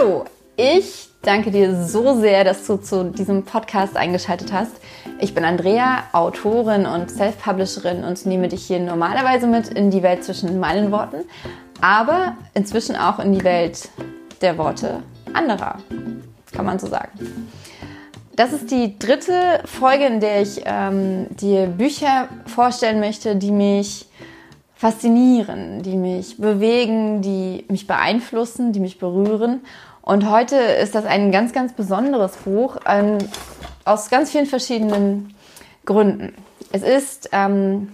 Hallo, ich danke dir so sehr, dass du zu diesem Podcast eingeschaltet hast. Ich bin Andrea, Autorin und Self-Publisherin und nehme dich hier normalerweise mit in die Welt zwischen meinen Worten, aber inzwischen auch in die Welt der Worte anderer, kann man so sagen. Das ist die dritte Folge, in der ich ähm, dir Bücher vorstellen möchte, die mich faszinieren, die mich bewegen, die mich beeinflussen, die mich berühren. Und heute ist das ein ganz, ganz besonderes Buch ähm, aus ganz vielen verschiedenen Gründen. Es ist ähm,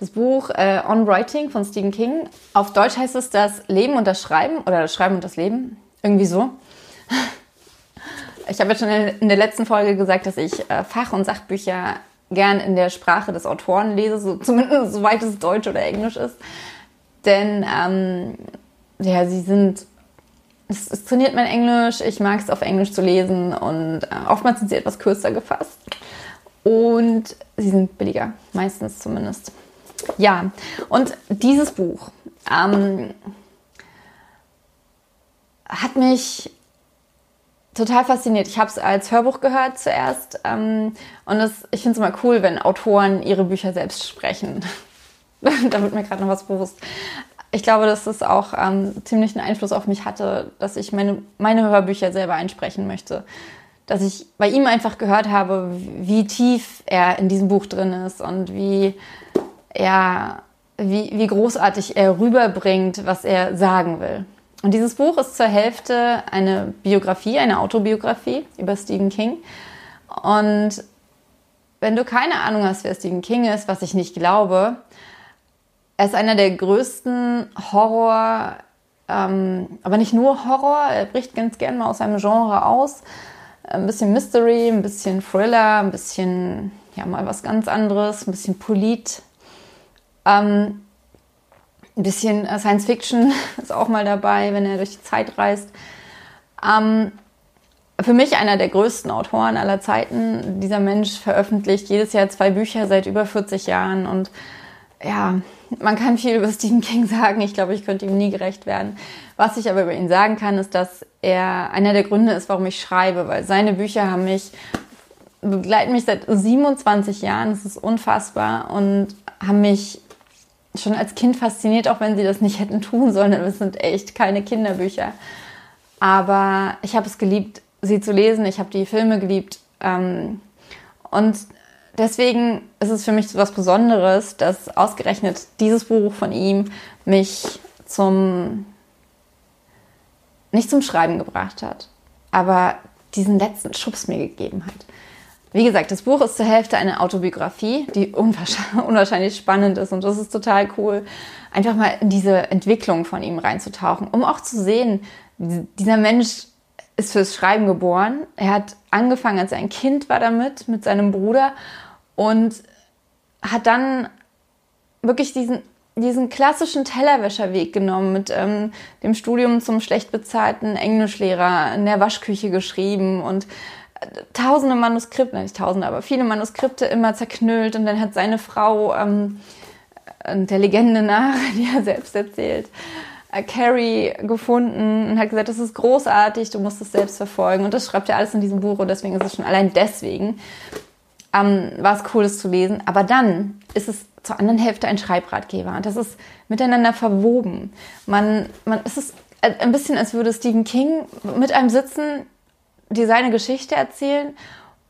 das Buch äh, On Writing von Stephen King. Auf Deutsch heißt es das Leben und das Schreiben oder das Schreiben und das Leben. Irgendwie so. Ich habe ja schon in der letzten Folge gesagt, dass ich äh, Fach- und Sachbücher gern in der Sprache des Autoren lese, so, zumindest soweit es Deutsch oder Englisch ist. Denn ähm, ja, sie sind, es, es trainiert mein Englisch, ich mag es auf Englisch zu lesen und äh, oftmals sind sie etwas kürzer gefasst. Und sie sind billiger, meistens zumindest. Ja, und dieses Buch ähm, hat mich total fasziniert. Ich habe es als Hörbuch gehört zuerst ähm, und das, ich finde es immer cool, wenn Autoren ihre Bücher selbst sprechen. da wird mir gerade noch was bewusst. Ich glaube, dass es auch ähm, ziemlich einen Einfluss auf mich hatte, dass ich meine, meine Hörbücher selber einsprechen möchte. Dass ich bei ihm einfach gehört habe, wie tief er in diesem Buch drin ist und wie er, wie, wie großartig er rüberbringt, was er sagen will. Und dieses Buch ist zur Hälfte eine Biografie, eine Autobiografie über Stephen King. Und wenn du keine Ahnung hast, wer Stephen King ist, was ich nicht glaube, er ist einer der größten Horror, ähm, aber nicht nur Horror, er bricht ganz gern mal aus seinem Genre aus. Ein bisschen Mystery, ein bisschen Thriller, ein bisschen, ja, mal was ganz anderes, ein bisschen Polit. Ähm, ein bisschen äh, Science Fiction ist auch mal dabei, wenn er durch die Zeit reist. Ähm, für mich einer der größten Autoren aller Zeiten. Dieser Mensch veröffentlicht jedes Jahr zwei Bücher seit über 40 Jahren und ja, man kann viel über Stephen King sagen. Ich glaube, ich könnte ihm nie gerecht werden. Was ich aber über ihn sagen kann, ist, dass er einer der Gründe ist, warum ich schreibe, weil seine Bücher haben mich begleiten mich seit 27 Jahren. Das ist unfassbar und haben mich schon als Kind fasziniert, auch wenn sie das nicht hätten tun sollen. Es sind echt keine Kinderbücher. Aber ich habe es geliebt, sie zu lesen. Ich habe die Filme geliebt. Ähm, und deswegen ist es für mich was Besonderes, dass ausgerechnet dieses Buch von ihm mich zum, nicht zum Schreiben gebracht hat, aber diesen letzten Schubs mir gegeben hat. Wie gesagt, das Buch ist zur Hälfte eine Autobiografie, die unwahrscheinlich spannend ist und das ist total cool, einfach mal in diese Entwicklung von ihm reinzutauchen, um auch zu sehen, dieser Mensch ist fürs Schreiben geboren. Er hat angefangen, als er ein Kind war damit, mit seinem Bruder und hat dann wirklich diesen, diesen klassischen Tellerwäscherweg genommen mit ähm, dem Studium zum schlecht bezahlten Englischlehrer in der Waschküche geschrieben und tausende Manuskripte, nicht tausende, aber viele Manuskripte immer zerknüllt und dann hat seine Frau ähm, der Legende nach, die er selbst erzählt, äh, Carrie gefunden und hat gesagt, das ist großartig, du musst es selbst verfolgen und das schreibt er alles in diesem Buch und deswegen ist es schon allein deswegen ähm, war es cool, es zu lesen. Aber dann ist es zur anderen Hälfte ein Schreibratgeber und das ist miteinander verwoben. Man, man, es ist ein bisschen, als würde Stephen King mit einem sitzen, dir seine Geschichte erzählen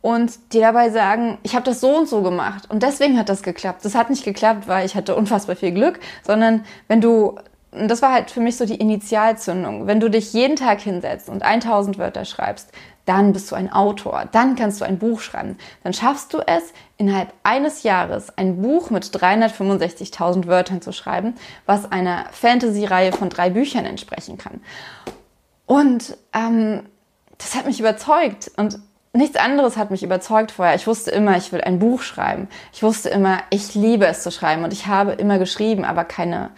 und dir dabei sagen, ich habe das so und so gemacht und deswegen hat das geklappt. Das hat nicht geklappt, weil ich hatte unfassbar viel Glück, sondern wenn du, das war halt für mich so die Initialzündung, wenn du dich jeden Tag hinsetzt und 1000 Wörter schreibst, dann bist du ein Autor, dann kannst du ein Buch schreiben. Dann schaffst du es, innerhalb eines Jahres ein Buch mit 365.000 Wörtern zu schreiben, was einer Fantasy-Reihe von drei Büchern entsprechen kann. Und ähm, das hat mich überzeugt und nichts anderes hat mich überzeugt vorher. Ich wusste immer, ich will ein Buch schreiben. Ich wusste immer, ich liebe es zu schreiben und ich habe immer geschrieben, aber keine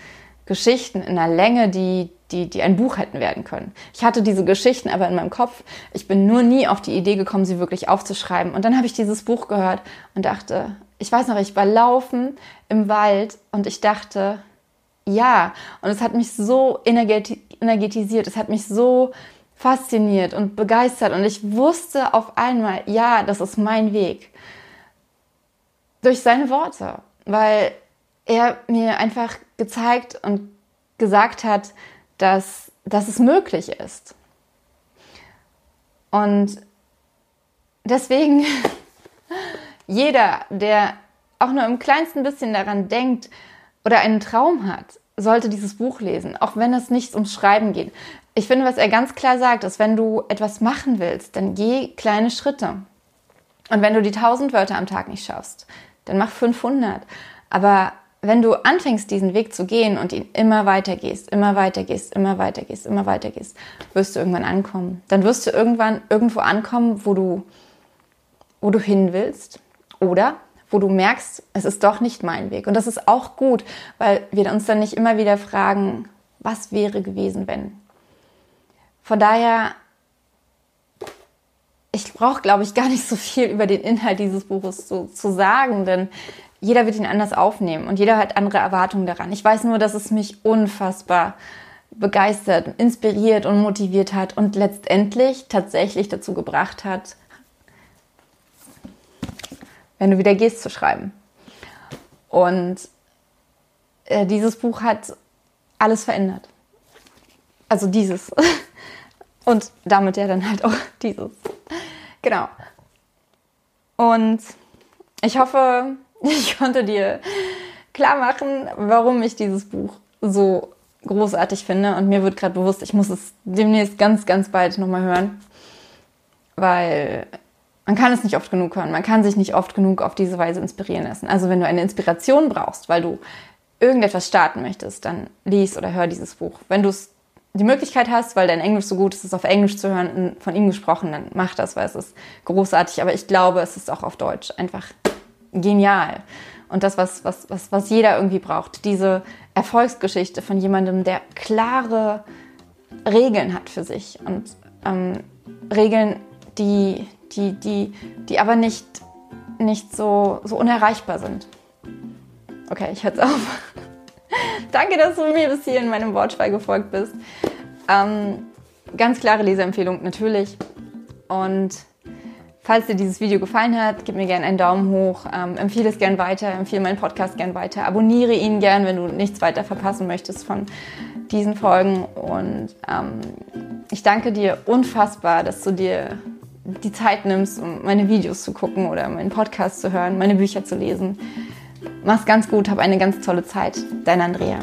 Geschichten in einer Länge, die, die, die ein Buch hätten werden können. Ich hatte diese Geschichten aber in meinem Kopf. Ich bin nur nie auf die Idee gekommen, sie wirklich aufzuschreiben. Und dann habe ich dieses Buch gehört und dachte, ich weiß noch, ich war laufen im Wald und ich dachte, ja. Und es hat mich so energetisiert, es hat mich so fasziniert und begeistert und ich wusste auf einmal, ja, das ist mein Weg. Durch seine Worte, weil er mir einfach gezeigt und gesagt hat, dass, dass es möglich ist. Und deswegen, jeder, der auch nur im kleinsten bisschen daran denkt oder einen Traum hat, sollte dieses Buch lesen, auch wenn es nicht ums Schreiben geht. Ich finde, was er ganz klar sagt, ist, wenn du etwas machen willst, dann geh kleine Schritte. Und wenn du die 1000 Wörter am Tag nicht schaffst, dann mach 500. Aber wenn du anfängst, diesen Weg zu gehen und ihn immer weiter gehst, immer weiter gehst, immer weiter gehst, immer weiter gehst, wirst du irgendwann ankommen. Dann wirst du irgendwann irgendwo ankommen, wo du, wo du hin willst. Oder wo du merkst, es ist doch nicht mein Weg. Und das ist auch gut, weil wir uns dann nicht immer wieder fragen, was wäre gewesen, wenn. Von daher, ich brauche, glaube ich, gar nicht so viel über den Inhalt dieses Buches zu, zu sagen, denn jeder wird ihn anders aufnehmen und jeder hat andere Erwartungen daran. Ich weiß nur, dass es mich unfassbar begeistert, inspiriert und motiviert hat und letztendlich tatsächlich dazu gebracht hat, wenn du wieder gehst zu schreiben. Und äh, dieses Buch hat alles verändert. Also dieses. Und damit ja dann halt auch dieses. Genau. Und ich hoffe, ich konnte dir klar machen, warum ich dieses Buch so großartig finde. Und mir wird gerade bewusst, ich muss es demnächst ganz, ganz bald nochmal hören. Weil man kann es nicht oft genug hören. Man kann sich nicht oft genug auf diese Weise inspirieren lassen. Also wenn du eine Inspiration brauchst, weil du irgendetwas starten möchtest, dann lies oder hör dieses Buch. Wenn du die Möglichkeit hast, weil dein Englisch so gut ist, es auf Englisch zu hören, von ihm gesprochen, dann mach das, weil es ist großartig. Aber ich glaube, es ist auch auf Deutsch einfach genial. Und das, was, was, was, was jeder irgendwie braucht. Diese Erfolgsgeschichte von jemandem, der klare Regeln hat für sich. Und ähm, Regeln, die, die, die, die aber nicht, nicht so, so unerreichbar sind. Okay, ich jetzt auf. Danke, dass du mir bis hier in meinem Wortschweig gefolgt bist. Ähm, ganz klare Leseempfehlung natürlich. Und falls dir dieses Video gefallen hat, gib mir gerne einen Daumen hoch, ähm, empfehle es gerne weiter, empfehle meinen Podcast gerne weiter, abonniere ihn gerne, wenn du nichts weiter verpassen möchtest von diesen Folgen. Und ähm, ich danke dir unfassbar, dass du dir die Zeit nimmst, um meine Videos zu gucken oder meinen Podcast zu hören, meine Bücher zu lesen. Mach's ganz gut, hab eine ganz tolle Zeit. Dein Andrea.